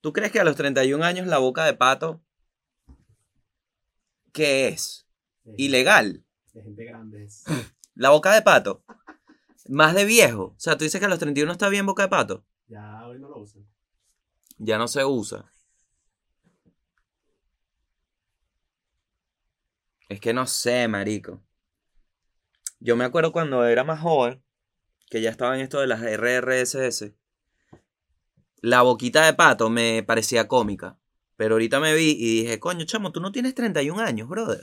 ¿Tú crees que a los 31 años la boca de pato, qué es? Ilegal. De gente grande. es- La boca de pato. Más de viejo. O sea, tú dices que a los 31 está bien boca de pato. Ya hoy no lo usan. Ya no se usa. Es que no sé, marico. Yo me acuerdo cuando era más joven, que ya estaba en esto de las RRSS. La boquita de pato me parecía cómica. Pero ahorita me vi y dije, coño, chamo, tú no tienes 31 años, brother.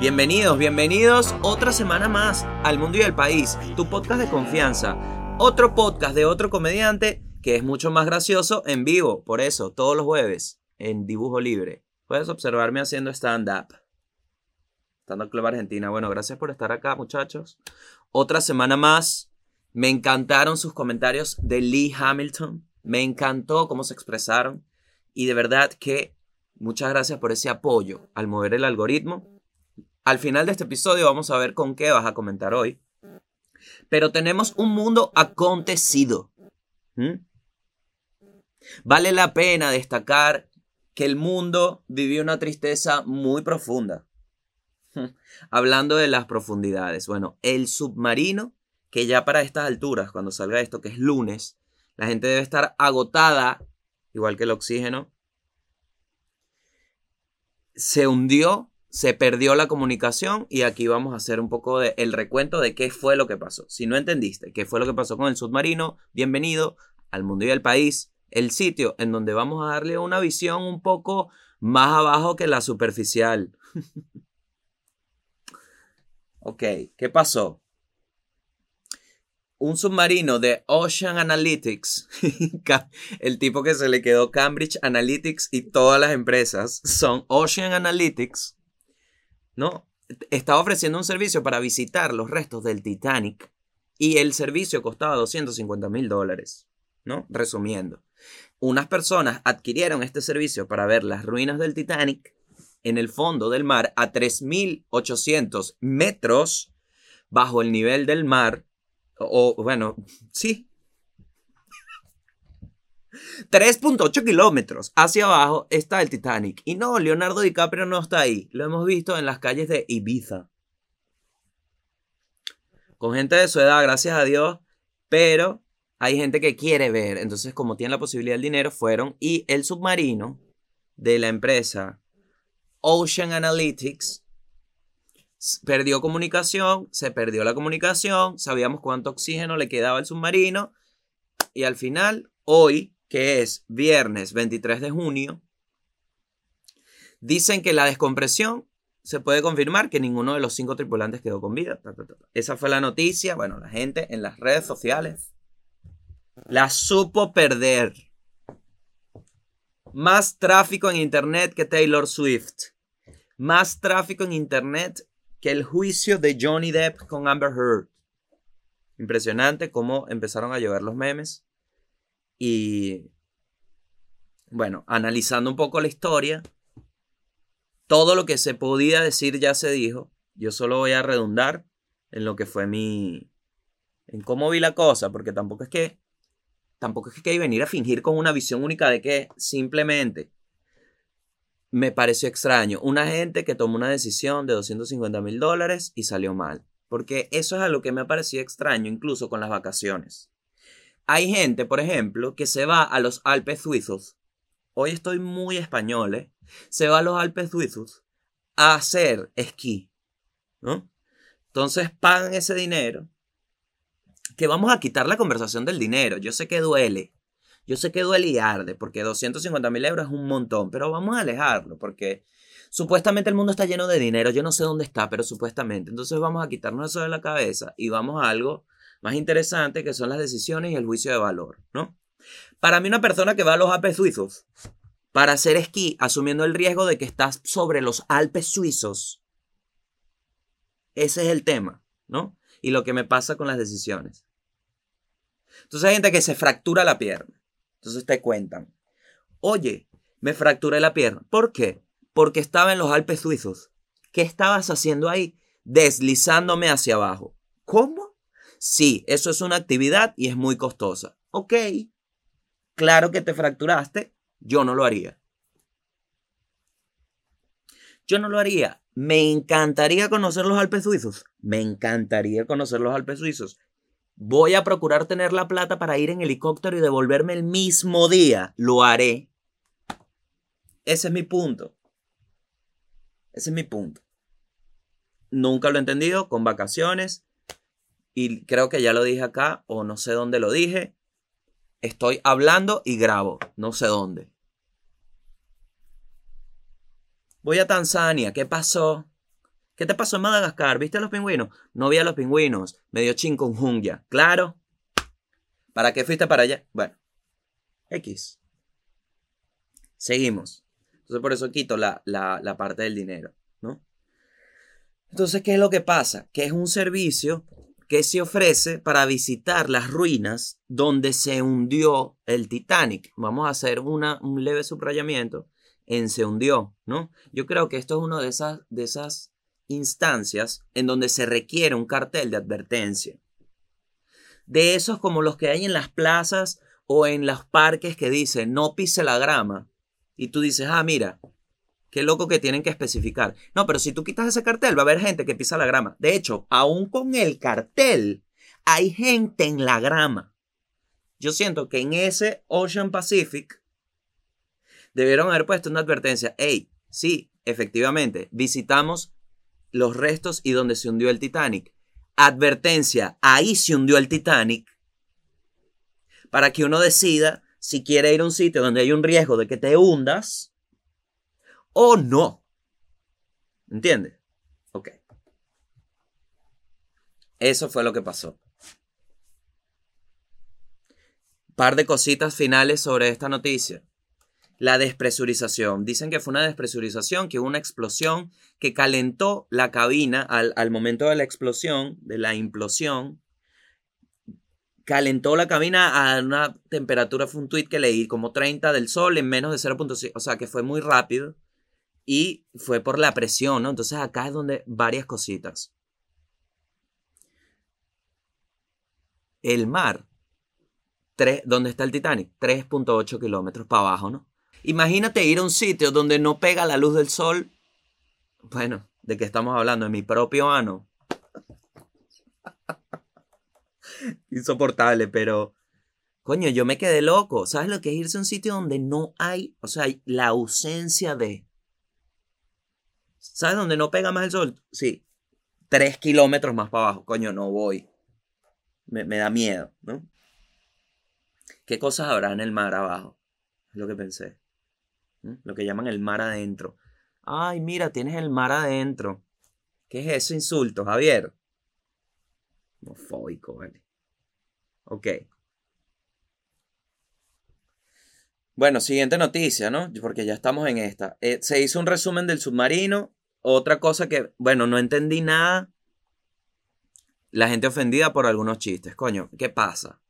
Bienvenidos, bienvenidos otra semana más al Mundo y el País, tu podcast de confianza. Otro podcast de otro comediante que es mucho más gracioso en vivo, por eso, todos los jueves, en dibujo libre. Puedes observarme haciendo stand-up. Stand-up Club Argentina. Bueno, gracias por estar acá, muchachos. Otra semana más. Me encantaron sus comentarios de Lee Hamilton. Me encantó cómo se expresaron. Y de verdad que muchas gracias por ese apoyo al mover el algoritmo. Al final de este episodio vamos a ver con qué vas a comentar hoy. Pero tenemos un mundo acontecido. ¿Mm? Vale la pena destacar que el mundo vivió una tristeza muy profunda. Hablando de las profundidades. Bueno, el submarino, que ya para estas alturas, cuando salga esto, que es lunes, la gente debe estar agotada, igual que el oxígeno, se hundió, se perdió la comunicación y aquí vamos a hacer un poco de el recuento de qué fue lo que pasó. Si no entendiste qué fue lo que pasó con el submarino, bienvenido al mundo y al país, el sitio en donde vamos a darle una visión un poco más abajo que la superficial. ok, ¿qué pasó? Un submarino de Ocean Analytics, el tipo que se le quedó Cambridge Analytics y todas las empresas son Ocean Analytics, ¿no? Estaba ofreciendo un servicio para visitar los restos del Titanic y el servicio costaba 250 mil dólares, ¿no? Resumiendo, unas personas adquirieron este servicio para ver las ruinas del Titanic en el fondo del mar a 3.800 metros bajo el nivel del mar, o bueno, sí. 3.8 kilómetros hacia abajo está el Titanic. Y no, Leonardo DiCaprio no está ahí. Lo hemos visto en las calles de Ibiza. Con gente de su edad, gracias a Dios. Pero hay gente que quiere ver. Entonces, como tienen la posibilidad del dinero, fueron. Y el submarino de la empresa Ocean Analytics perdió comunicación, se perdió la comunicación, sabíamos cuánto oxígeno le quedaba al submarino y al final, hoy, que es viernes 23 de junio, dicen que la descompresión se puede confirmar que ninguno de los cinco tripulantes quedó con vida. Esa fue la noticia, bueno, la gente en las redes sociales la supo perder. Más tráfico en Internet que Taylor Swift. Más tráfico en Internet que el juicio de Johnny Depp con Amber Heard. Impresionante cómo empezaron a llevar los memes. Y bueno, analizando un poco la historia, todo lo que se podía decir ya se dijo. Yo solo voy a redundar en lo que fue mi... en cómo vi la cosa, porque tampoco es que... Tampoco es que hay venir a fingir con una visión única de que simplemente me pareció extraño. Una gente que tomó una decisión de 250 mil dólares y salió mal. Porque eso es a lo que me ha extraño, incluso con las vacaciones. Hay gente, por ejemplo, que se va a los Alpes suizos. Hoy estoy muy español, ¿eh? Se va a los Alpes suizos a hacer esquí, ¿no? Entonces pagan ese dinero. Que vamos a quitar la conversación del dinero. Yo sé que duele. Yo sé que duele y arde, porque 250 mil euros es un montón, pero vamos a alejarlo, porque supuestamente el mundo está lleno de dinero. Yo no sé dónde está, pero supuestamente. Entonces vamos a quitarnos eso de la cabeza y vamos a algo más interesante que son las decisiones y el juicio de valor, ¿no? Para mí una persona que va a los Alpes suizos para hacer esquí, asumiendo el riesgo de que estás sobre los Alpes suizos, ese es el tema, ¿no? Y lo que me pasa con las decisiones. Entonces hay gente que se fractura la pierna. Entonces te cuentan, oye, me fracturé la pierna. ¿Por qué? Porque estaba en los Alpes suizos. ¿Qué estabas haciendo ahí? deslizándome hacia abajo. ¿Cómo? Sí, eso es una actividad y es muy costosa. Ok, claro que te fracturaste, yo no lo haría. Yo no lo haría. Me encantaría conocer los Alpes suizos. Me encantaría conocer los Alpes suizos. Voy a procurar tener la plata para ir en helicóptero y devolverme el mismo día. Lo haré. Ese es mi punto. Ese es mi punto. Nunca lo he entendido con vacaciones. Y creo que ya lo dije acá o no sé dónde lo dije. Estoy hablando y grabo. No sé dónde. Voy a Tanzania. ¿Qué pasó? ¿Qué te pasó en Madagascar? ¿Viste a los pingüinos? No vi a los pingüinos. Me dio chikungunya. Claro. ¿Para qué fuiste para allá? Bueno. X. Seguimos. Entonces por eso quito la, la parte del dinero, ¿no? Entonces, ¿qué es lo que pasa? Que es un servicio que se ofrece para visitar las ruinas donde se hundió el Titanic. Vamos a hacer una, un leve subrayamiento en se hundió, ¿no? Yo creo que esto es una de esas, de esas instancias en donde se requiere un cartel de advertencia. De esos como los que hay en las plazas o en los parques que dicen no pise la grama. Y tú dices, ah, mira, qué loco que tienen que especificar. No, pero si tú quitas ese cartel, va a haber gente que pisa la grama. De hecho, aún con el cartel, hay gente en la grama. Yo siento que en ese Ocean Pacific debieron haber puesto una advertencia. Hey, sí, efectivamente, visitamos los restos y donde se hundió el Titanic. Advertencia, ahí se hundió el Titanic. Para que uno decida si quiere ir a un sitio donde hay un riesgo de que te hundas o no. ¿Entiendes? Ok. Eso fue lo que pasó. Par de cositas finales sobre esta noticia la despresurización. Dicen que fue una despresurización, que hubo una explosión que calentó la cabina al, momento de la explosión, de la implosión. Calentó la cabina a una temperatura, fue un tweet que leí, como 30 del sol en menos de 0.6, o sea que fue muy rápido y fue por la presión, ¿no? Entonces acá es donde varias cositas. El mar, ¿dónde está el Titanic? 3.8 kilómetros para abajo, ¿no? Imagínate ir a un sitio donde no pega la luz del sol. Bueno, ¿de qué estamos hablando? De mi propio ano. Insoportable, pero... Coño, yo me quedé loco. ¿Sabes lo que es irse a un sitio donde no hay, o sea, la ausencia de... ¿Sabes dónde no pega más el sol? Sí. Tres kilómetros más para abajo. Coño, no voy. Me, me da miedo, ¿no? ¿Qué cosas habrá en el mar abajo? Es lo que pensé. Lo que llaman el mar adentro. Ay, mira, tienes el mar adentro. ¿Qué es ese insulto, Javier? Homofóbico, vale. Ok. Bueno, siguiente noticia, ¿no? Porque ya estamos en esta. Eh, se hizo un resumen del submarino. Otra cosa que, bueno, no entendí nada. La gente ofendida por algunos chistes. Coño, ¿qué pasa?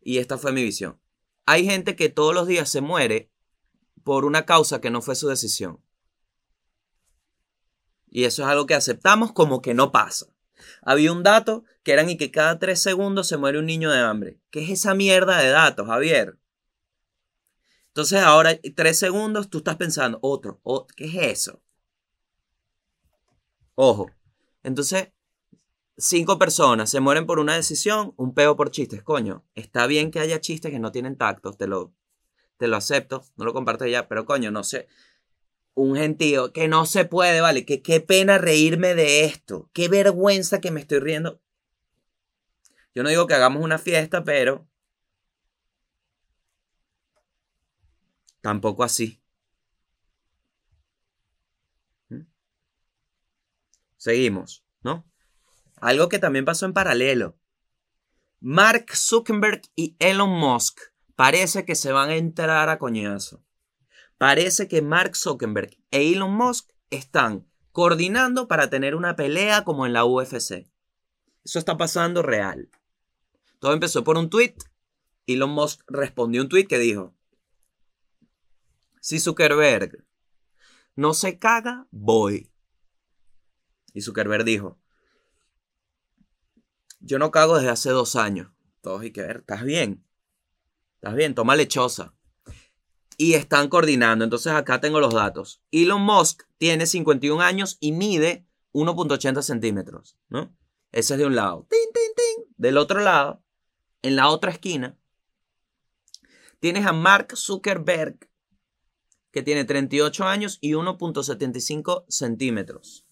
Y esta fue mi visión. Hay gente que todos los días se muere por una causa que no fue su decisión. Y eso es algo que aceptamos como que no pasa. Había un dato que eran y que cada tres segundos se muere un niño de hambre. ¿Qué es esa mierda de datos, Javier? Entonces ahora, tres segundos, tú estás pensando, otro, ¿qué es eso? Ojo. Entonces, cinco personas se mueren por una decisión, un peo por chistes. Coño, está bien que haya chistes que no tienen tacto, te lo, te lo acepto, no lo comparto ya, pero coño, no sé. Un gentío que no se puede, vale, que qué pena reírme de esto, qué vergüenza que me estoy riendo. Yo no digo que hagamos una fiesta, pero tampoco así. ¿Mm? Seguimos, ¿no? Algo que también pasó en paralelo. Mark Zuckerberg y Elon Musk parece que se van a entrar a coñazo. Parece que Mark Zuckerberg e Elon Musk están coordinando para tener una pelea como en la UFC. Eso está pasando real. Todo empezó por un tweet. Elon Musk respondió un tweet que dijo: Si Zuckerberg no se caga, voy. Y Zuckerberg dijo: yo no cago desde hace dos años. Todos y que ver, ¿estás bien? ¿Estás bien? Toma lechosa. Y están coordinando. Entonces acá tengo los datos. Elon Musk tiene 51 años y mide 1.80 centímetros, ¿no? Ese es de un lado. Tin, tin, tin. Del otro lado, en la otra esquina, tienes a Mark Zuckerberg, que tiene 38 años y 1.75 centímetros.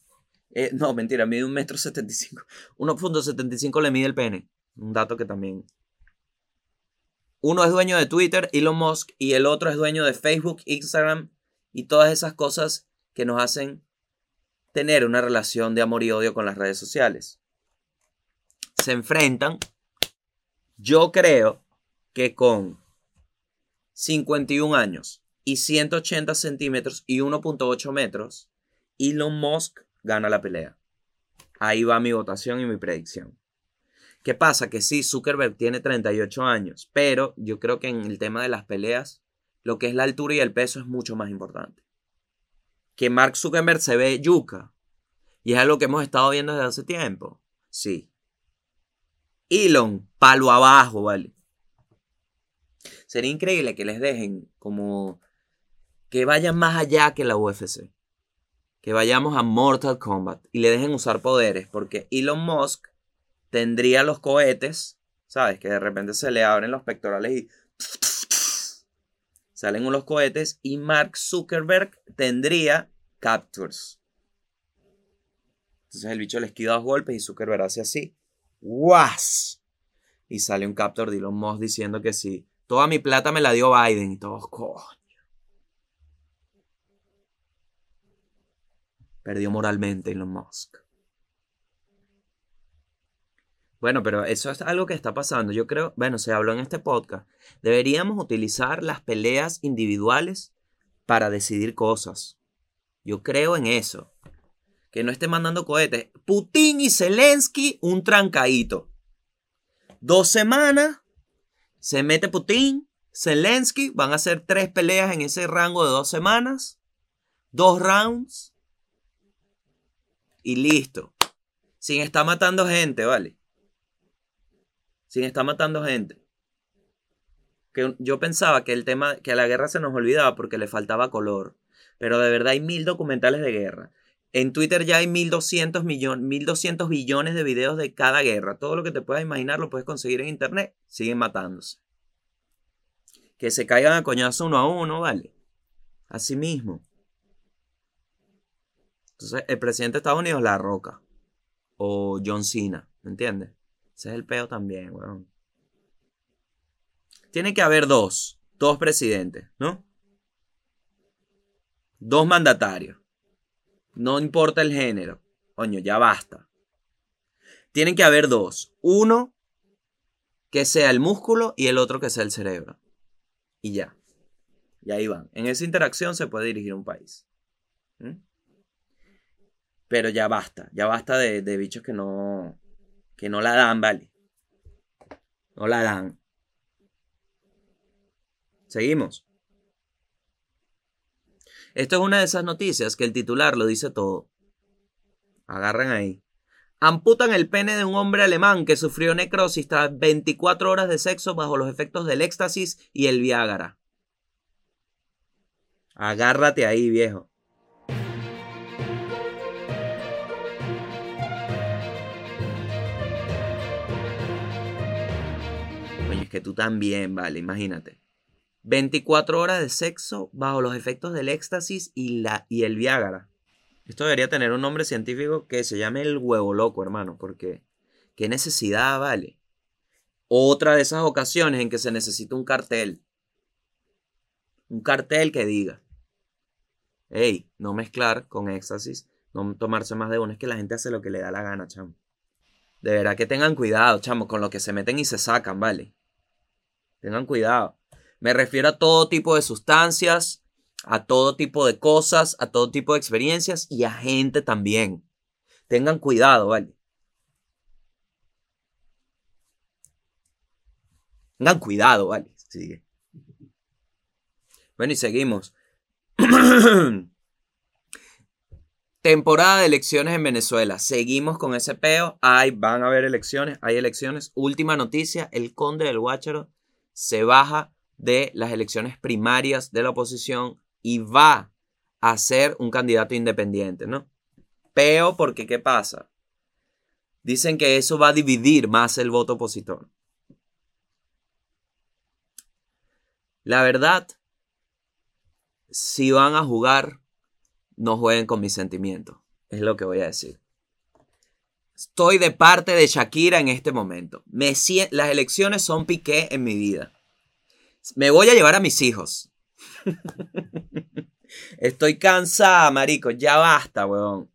Eh, no, mentira, mide 1.75 m. 1.75 le mide el pene. Un dato que también. Uno es dueño de Twitter, Elon Musk, y el otro es dueño de Facebook, Instagram y todas esas cosas que nos hacen tener una relación de amor y odio con las redes sociales. Se enfrentan. Yo creo que con 51 años y 180 centímetros y 1.8 metros, Elon Musk gana la pelea. Ahí va mi votación y mi predicción. ¿Qué pasa? Que sí, Zuckerberg tiene 38 años, pero yo creo que en el tema de las peleas, lo que es la altura y el peso es mucho más importante. Que Mark Zuckerberg se ve yuca. Y es algo que hemos estado viendo desde hace tiempo. Sí. Elon, palo abajo, ¿vale? Sería increíble que les dejen como que vayan más allá que la UFC. Que vayamos a Mortal Kombat y le dejen usar poderes, porque Elon Musk tendría los cohetes, ¿sabes? Que de repente se le abren los pectorales y salen unos cohetes y Mark Zuckerberg tendría captures. Entonces el bicho le esquiva dos golpes y Zuckerberg hace así. ¡Guas! Y sale un captor de Elon Musk diciendo que sí. Toda mi plata me la dio Biden y todos, coño. Perdió moralmente Elon Musk. Bueno, pero eso es algo que está pasando. Yo creo, bueno, se habló en este podcast. Deberíamos utilizar las peleas individuales para decidir cosas. Yo creo en eso. Que no esté mandando cohetes. Putin y Zelensky, un trancadito. Dos semanas, se mete Putin, Zelensky, van a hacer tres peleas en ese rango de dos semanas. Dos rounds. Y listo. Sin estar matando gente, ¿vale? Sin estar matando gente. Que yo pensaba que el tema, que a la guerra se nos olvidaba porque le faltaba color. Pero de verdad hay mil documentales de guerra. En Twitter ya hay 1200, millones, 1200 billones de videos de cada guerra. Todo lo que te puedas imaginar lo puedes conseguir en internet. Siguen matándose. Que se caigan a coñazo uno a uno, ¿vale? Así mismo. Entonces, el presidente de Estados Unidos, La Roca. O John Cena, ¿me entiendes? Ese es el peo también, weón. Tiene que haber dos. Dos presidentes, ¿no? Dos mandatarios. No importa el género. Coño, ya basta. Tienen que haber dos. Uno que sea el músculo y el otro que sea el cerebro. Y ya. Y ahí van. En esa interacción se puede dirigir un país. ¿Mm? Pero ya basta. Ya basta de, de bichos que no, que no la dan, ¿vale? No la dan. Seguimos. Esto es una de esas noticias que el titular lo dice todo. Agarran ahí. Amputan el pene de un hombre alemán que sufrió necrosis tras 24 horas de sexo bajo los efectos del éxtasis y el Viagra. Agárrate ahí, viejo. Que tú también, vale, imagínate. 24 horas de sexo bajo los efectos del éxtasis y, la, y el Viagra. Esto debería tener un nombre científico que se llame el huevo loco, hermano, porque qué necesidad, vale. Otra de esas ocasiones en que se necesita un cartel. Un cartel que diga, hey, no mezclar con éxtasis, no tomarse más de uno, es que la gente hace lo que le da la gana, chamo. De verdad que tengan cuidado, chamo, con lo que se meten y se sacan, ¿vale? Tengan cuidado. Me refiero a todo tipo de sustancias, a todo tipo de cosas, a todo tipo de experiencias y a gente también. Tengan cuidado, ¿vale? Tengan cuidado, ¿vale? Sigue. Bueno, y seguimos. Temporada de elecciones en Venezuela. Seguimos con ese peo. Hay, van a haber elecciones, hay elecciones. Última noticia, el conde del Guácharo se baja de las elecciones primarias de la oposición y va a ser un candidato independiente, ¿no? Peo porque, ¿qué pasa? Dicen que eso va a dividir más el voto opositor. La verdad, si van a jugar, no jueguen con mis sentimientos. Es lo que voy a decir. Estoy de parte de Shakira en este momento. Me las elecciones son piqué en mi vida. Me voy a llevar a mis hijos. Estoy cansada, marico. Ya basta, weón.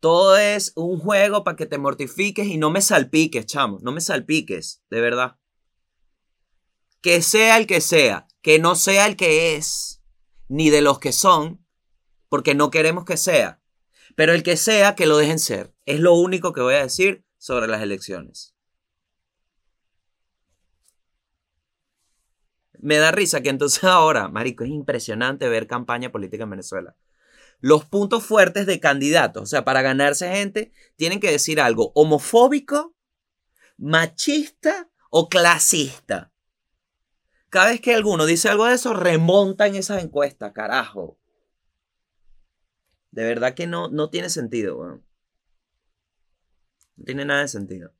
Todo es un juego para que te mortifiques y no me salpiques, chamo. No me salpiques, de verdad. Que sea el que sea, que no sea el que es, ni de los que son, porque no queremos que sea. Pero el que sea, que lo dejen ser. Es lo único que voy a decir sobre las elecciones. Me da risa que entonces ahora, Marico, es impresionante ver campaña política en Venezuela. Los puntos fuertes de candidatos, o sea, para ganarse gente, tienen que decir algo homofóbico, machista o clasista. Cada vez que alguno dice algo de eso, remonta en esas encuestas, carajo. De verdad que no, no tiene sentido, weón. No tiene nada de sentido.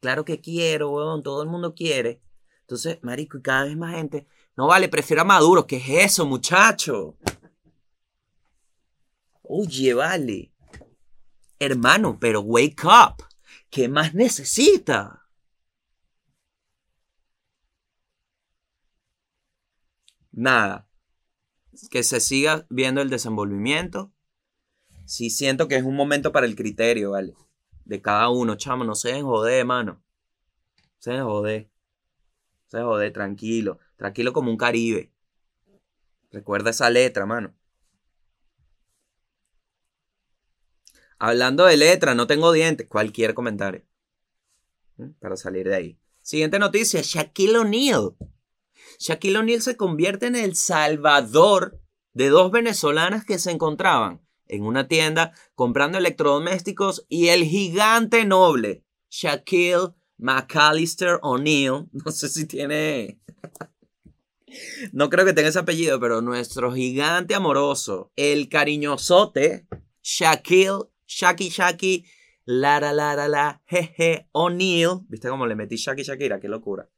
Claro que quiero, weón. Todo el mundo quiere. Entonces, marico, y cada vez más gente. No vale, prefiero a Maduro. ¿Qué es eso, muchacho? Oye, vale. Hermano, pero wake up. ¿Qué más necesita? Nada. Que se siga viendo el desenvolvimiento. Sí siento que es un momento para el criterio, ¿vale? De cada uno, chamo. No se joder, mano. Se joder. Se joder, tranquilo. Tranquilo como un Caribe. Recuerda esa letra, mano. Hablando de letra, no tengo dientes. Cualquier comentario. Para salir de ahí. Siguiente noticia. Shaquille O'Neal. Shaquille O'Neal se convierte en el salvador de dos venezolanas que se encontraban en una tienda comprando electrodomésticos y el gigante noble Shaquille McAllister O'Neal. No sé si tiene... no creo que tenga ese apellido, pero nuestro gigante amoroso, el cariñosote Shaquille Shaki Shaki, Lara Lara La, Jeje, O'Neill. ¿Viste cómo le metí Shaki Shakira? Qué locura.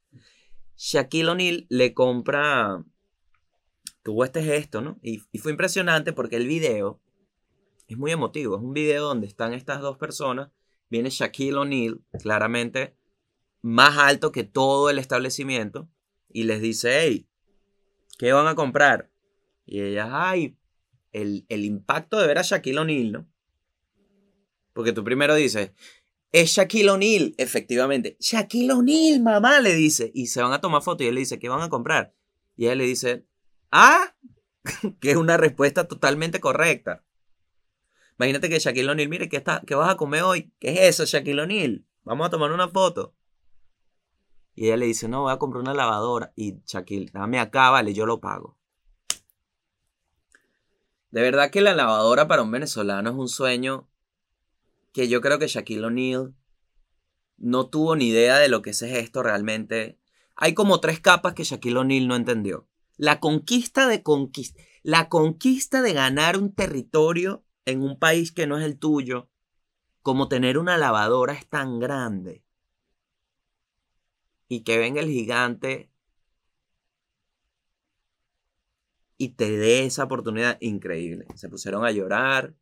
Shaquille O'Neal le compra. Tuvo este gesto, ¿no? Y, fue impresionante porque el video es muy emotivo. Es un video donde están estas dos personas. Viene Shaquille O'Neal, claramente más alto que todo el establecimiento. Y les dice, hey, ¿qué van a comprar? Y ellas, ay, el, el impacto de ver a Shaquille O'Neal, ¿no? Porque tú primero dices, es Shaquille O'Neal, efectivamente. Shaquille O'Neal, mamá, le dice. Y se van a tomar fotos y él le dice, ¿qué van a comprar? Y ella le dice, ah, que es una respuesta totalmente correcta. Imagínate que Shaquille O'Neal, mire, ¿qué, está, ¿qué vas a comer hoy? ¿Qué es eso, Shaquille O'Neal? Vamos a tomar una foto. Y ella le dice, no, voy a comprar una lavadora. Y Shaquille, dame acá, vale, yo lo pago. De verdad que la lavadora para un venezolano es un sueño que yo creo que Shaquille O'Neal no tuvo ni idea de lo que es esto realmente. Hay como tres capas que Shaquille O'Neal no entendió. La conquista de conquista, la conquista de ganar un territorio en un país que no es el tuyo, como tener una lavadora es tan grande. Y que venga el gigante y te dé esa oportunidad increíble. Se pusieron a llorar,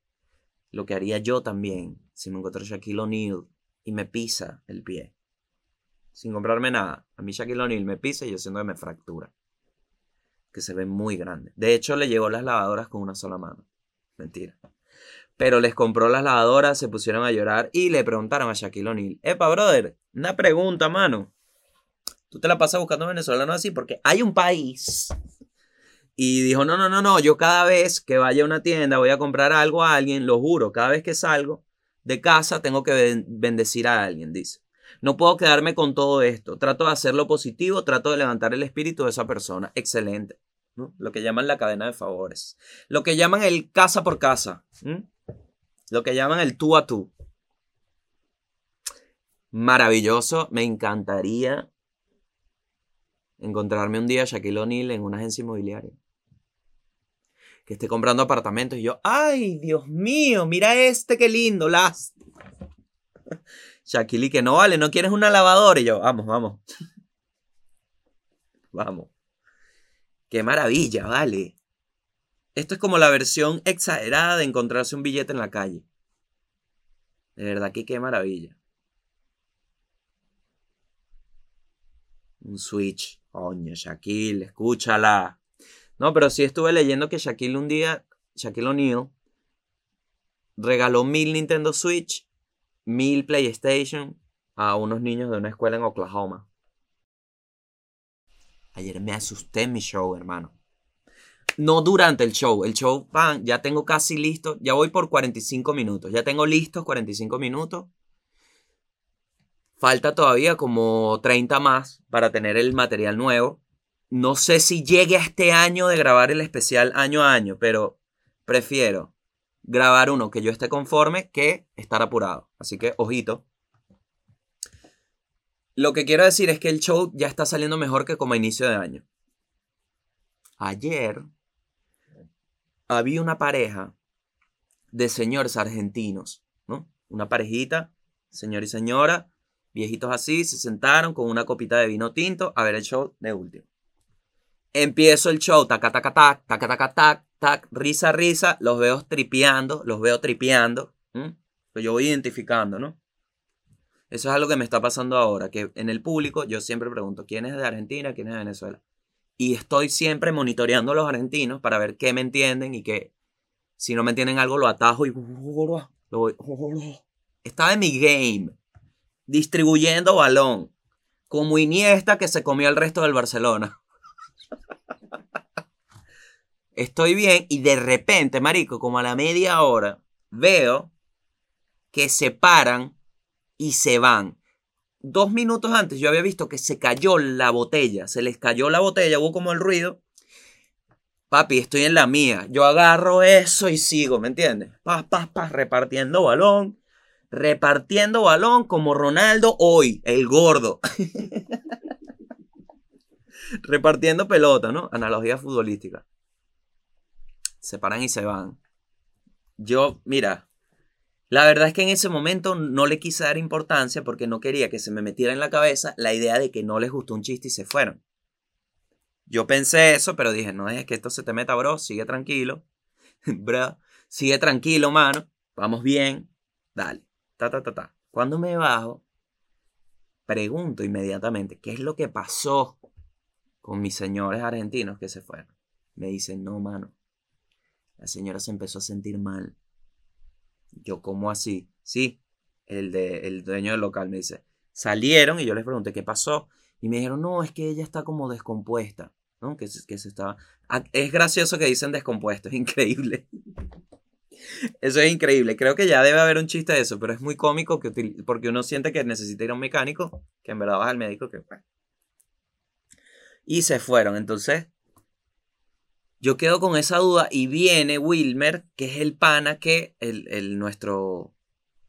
lo que haría yo también si me encuentro Shaquille O'Neal y me pisa el pie. Sin comprarme nada. A mí Shaquille O'Neal me pisa y yo siento que me fractura. Que se ve muy grande. De hecho, le llevó las lavadoras con una sola mano. Mentira. Pero les compró las lavadoras, se pusieron a llorar y le preguntaron a Shaquille O'Neal. Epa, brother, una pregunta, mano. Tú te la pasas buscando venezolanos así porque hay un país y dijo, no, no, no, no, yo cada vez que vaya a una tienda voy a comprar algo a alguien, lo juro, cada vez que salgo de casa tengo que bendecir a alguien, dice. No puedo quedarme con todo esto. Trato de hacerlo positivo, trato de levantar el espíritu de esa persona. Excelente. Lo que llaman la cadena de favores. Lo que llaman el casa por casa. Lo que llaman el tú a tú. Maravilloso. Me encantaría encontrarme un día Shaquille O'Neal en una agencia inmobiliaria. Que esté comprando apartamentos y yo, ¡ay, Dios mío! Mira este, qué lindo, las. Shaquille, que no vale, no quieres una lavadora. Y yo, vamos, vamos. vamos. Qué maravilla, vale. Esto es como la versión exagerada de encontrarse un billete en la calle. De verdad que qué maravilla. Un Switch. Coño, Shaquille, escúchala. No, pero sí estuve leyendo que Shaquille un día, Shaquille O'Neal, regaló mil Nintendo Switch, mil PlayStation a unos niños de una escuela en Oklahoma. Ayer me asusté mi show, hermano. No durante el show. El show, pan, ya tengo casi listo. Ya voy por 45 minutos. Ya tengo listos 45 minutos. Falta todavía como 30 más para tener el material nuevo. No sé si llegue a este año de grabar el especial año a año, pero prefiero grabar uno que yo esté conforme que estar apurado. Así que, ojito. Lo que quiero decir es que el show ya está saliendo mejor que como a inicio de año. Ayer había una pareja de señores argentinos, ¿no? Una parejita, señor y señora, viejitos así, se sentaron con una copita de vino tinto a ver el show de último. Empiezo el show, taca, taca, tac, taca, taca, tac, tac, risa, risa, los veo tripeando, los veo tripeando. ¿m? Pues yo voy identificando, ¿no? Eso es algo que me está pasando ahora, que en el público yo siempre pregunto, ¿quién es de Argentina? ¿Quién es de Venezuela? Y estoy siempre monitoreando a los argentinos para ver qué me entienden y que si no me entienden algo lo atajo y lo voy. Estaba en mi game, distribuyendo balón, como Iniesta que se comió el resto del Barcelona. Estoy bien y de repente, marico, como a la media hora, veo que se paran y se van. Dos minutos antes yo había visto que se cayó la botella, se les cayó la botella, hubo como el ruido. Papi, estoy en la mía. Yo agarro eso y sigo, ¿me entiendes? Paz, paz, paz, repartiendo balón. Repartiendo balón como Ronaldo hoy, el gordo. repartiendo pelota, ¿no? Analogía futbolística. Se paran y se van. Yo, mira, la verdad es que en ese momento no le quise dar importancia porque no quería que se me metiera en la cabeza la idea de que no les gustó un chiste y se fueron. Yo pensé eso, pero dije, no es que esto se te meta, bro, sigue tranquilo. bro, sigue tranquilo, mano. Vamos bien. Dale. Ta, ta, ta, ta. Cuando me bajo, pregunto inmediatamente, ¿qué es lo que pasó con mis señores argentinos que se fueron? Me dicen, no, mano. La señora se empezó a sentir mal. Yo, ¿cómo así? Sí, el, de, el dueño del local me dice, salieron y yo les pregunté qué pasó. Y me dijeron, no, es que ella está como descompuesta. ¿no? Que, que se. Ah, Es gracioso que dicen descompuesto, es increíble. Eso es increíble. Creo que ya debe haber un chiste de eso, pero es muy cómico que porque uno siente que necesita ir a un mecánico, que en verdad vas al médico, que. Y se fueron. Entonces, yo quedo con esa duda y viene Wilmer, que es el pana que el, el nuestro,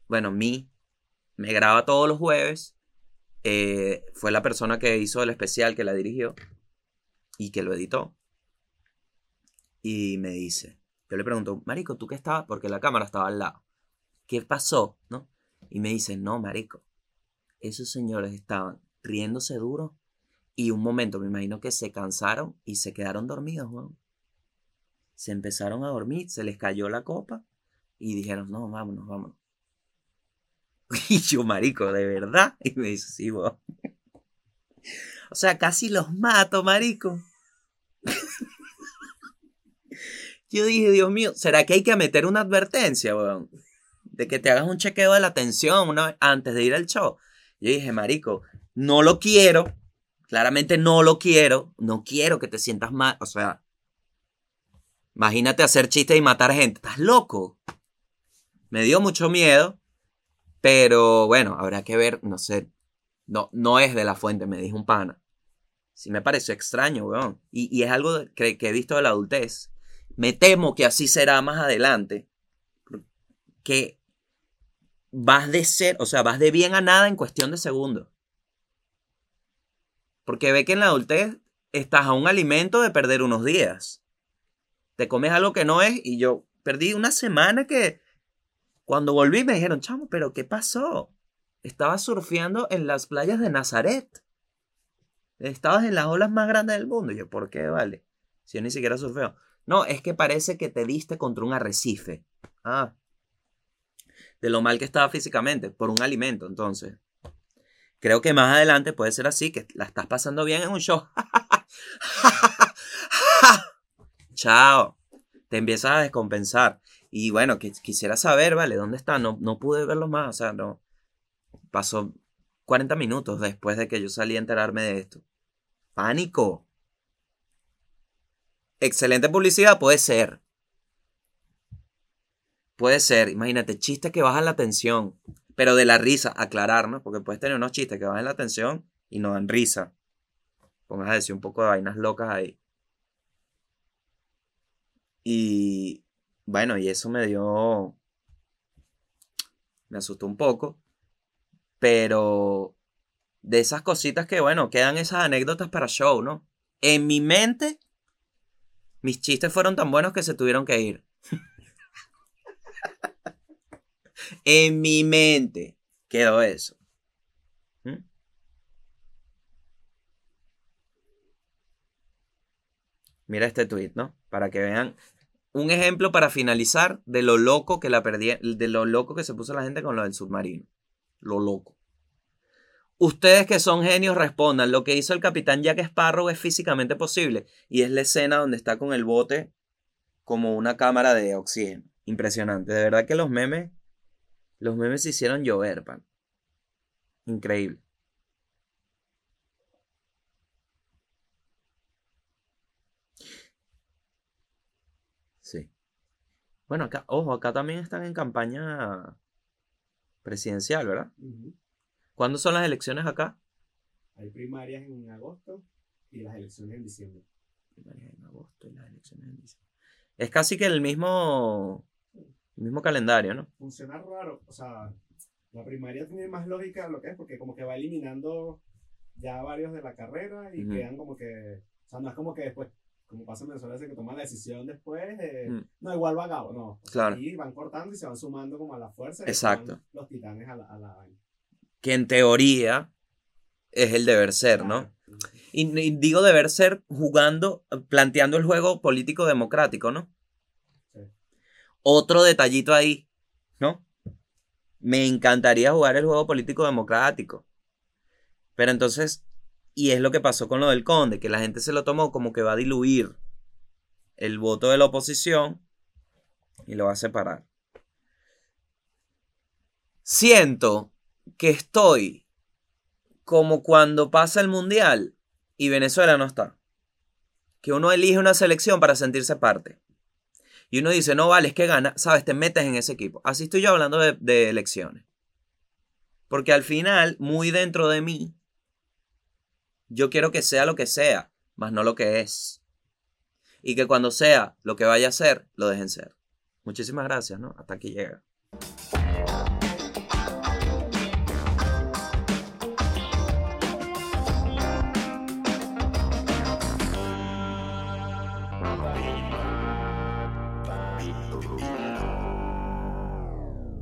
bueno, mí, me graba todos los jueves. Eh, fue la persona que hizo el especial, que la dirigió y que lo editó. Y me dice, yo le pregunto, Marico, ¿tú qué estabas? Porque la cámara estaba al lado. ¿Qué pasó? ¿No? Y me dice, no, Marico, esos señores estaban riéndose duro y un momento me imagino que se cansaron y se quedaron dormidos, weón. Se empezaron a dormir, se les cayó la copa y dijeron, no, vámonos, vámonos. Y yo, marico, ¿de verdad? Y me dice, sí, weón. O sea, casi los mato, marico. Yo dije, Dios mío, ¿será que hay que meter una advertencia, weón? De que te hagas un chequeo de la tensión una vez antes de ir al show. Yo dije, marico, no lo quiero. Claramente no lo quiero. No quiero que te sientas mal. O sea, imagínate hacer chistes y matar gente. ¿Estás loco? Me dio mucho miedo. Pero bueno, habrá que ver, no sé. No, no es de la fuente, me dijo un pana. Sí me pareció extraño, weón. Y, y es algo que, que he visto de la adultez. Me temo que así será más adelante. Que vas de ser, o sea, vas de bien a nada en cuestión de segundos. Porque ve que en la adultez estás a un alimento de perder unos días. Te comes algo que no es y yo perdí una semana que cuando volví me dijeron, chamo, pero ¿qué pasó? Estabas surfeando en las playas de Nazaret. Estabas en las olas más grandes del mundo. Y yo, ¿por qué, vale? Si yo ni siquiera surfeo. No, es que parece que te diste contra un arrecife. Ah. De lo mal que estaba físicamente, por un alimento, entonces. Creo que más adelante puede ser así, que la estás pasando bien en un show. Chao. Te empiezas a descompensar. Y bueno, quisiera saber, ¿vale? ¿Dónde está? No, no pude verlo más. O sea, no. Pasó 40 minutos después de que yo salí a enterarme de esto. Pánico. Excelente publicidad, puede ser. Puede ser. Imagínate, chistes que bajan la tensión. Pero de la risa, aclarar, ¿no? Porque puedes tener unos chistes que bajan la tensión y no dan risa. Pongas a decir un poco de vainas locas ahí. Y bueno, y eso me dio. Me asustó un poco. Pero de esas cositas que, bueno, quedan esas anécdotas para show, ¿no? En mi mente, mis chistes fueron tan buenos que se tuvieron que ir. en mi mente quedó eso. ¿Mm? Mira este tweet, ¿no? Para que vean un ejemplo para finalizar de lo loco que la perdí, de lo loco que se puso la gente con lo del submarino. Lo loco. Ustedes que son genios respondan, lo que hizo el capitán Jack Sparrow es físicamente posible y es la escena donde está con el bote como una cámara de oxígeno. Impresionante, de verdad que los memes los memes se hicieron llover, pan. Increíble. Sí. Bueno, acá, ojo, acá también están en campaña presidencial, ¿verdad? ¿Cuándo son las elecciones acá? Hay primarias en agosto y las elecciones en diciembre. Primarias en agosto y las elecciones en diciembre. Es casi que el mismo, el mismo calendario, ¿no? Funciona raro, o sea, la primaria tiene más lógica lo que es porque como que va eliminando ya varios de la carrera y quedan como que, o sea, no es como que después, como pasa en Venezuela, ese que toman la decisión después, eh, Mm. no, igual va a cabo, no. Claro. aquí van cortando y se van sumando como a la fuerza. y Exacto. Los titanes a la, a la. Que en teoría es el deber ser, ¿no? Y, y digo deber ser jugando, planteando el juego político democrático, ¿no? Sí. Otro detallito ahí, ¿no? Me encantaría jugar el juego político democrático. Pero entonces, y es lo que pasó con lo del conde, que la gente se lo tomó como que va a diluir el voto de la oposición y lo va a separar. Siento que estoy como cuando pasa el mundial y Venezuela no está. Que uno elige una selección para sentirse parte. Y uno dice, no vale, es que gana, sabes, te metes en ese equipo. Así estoy yo hablando de, de elecciones. Porque al final, muy dentro de mí, yo quiero que sea lo que sea, más no lo que es. Y que cuando sea lo que vaya a ser, lo dejen ser. Muchísimas gracias, ¿no? Hasta aquí llega.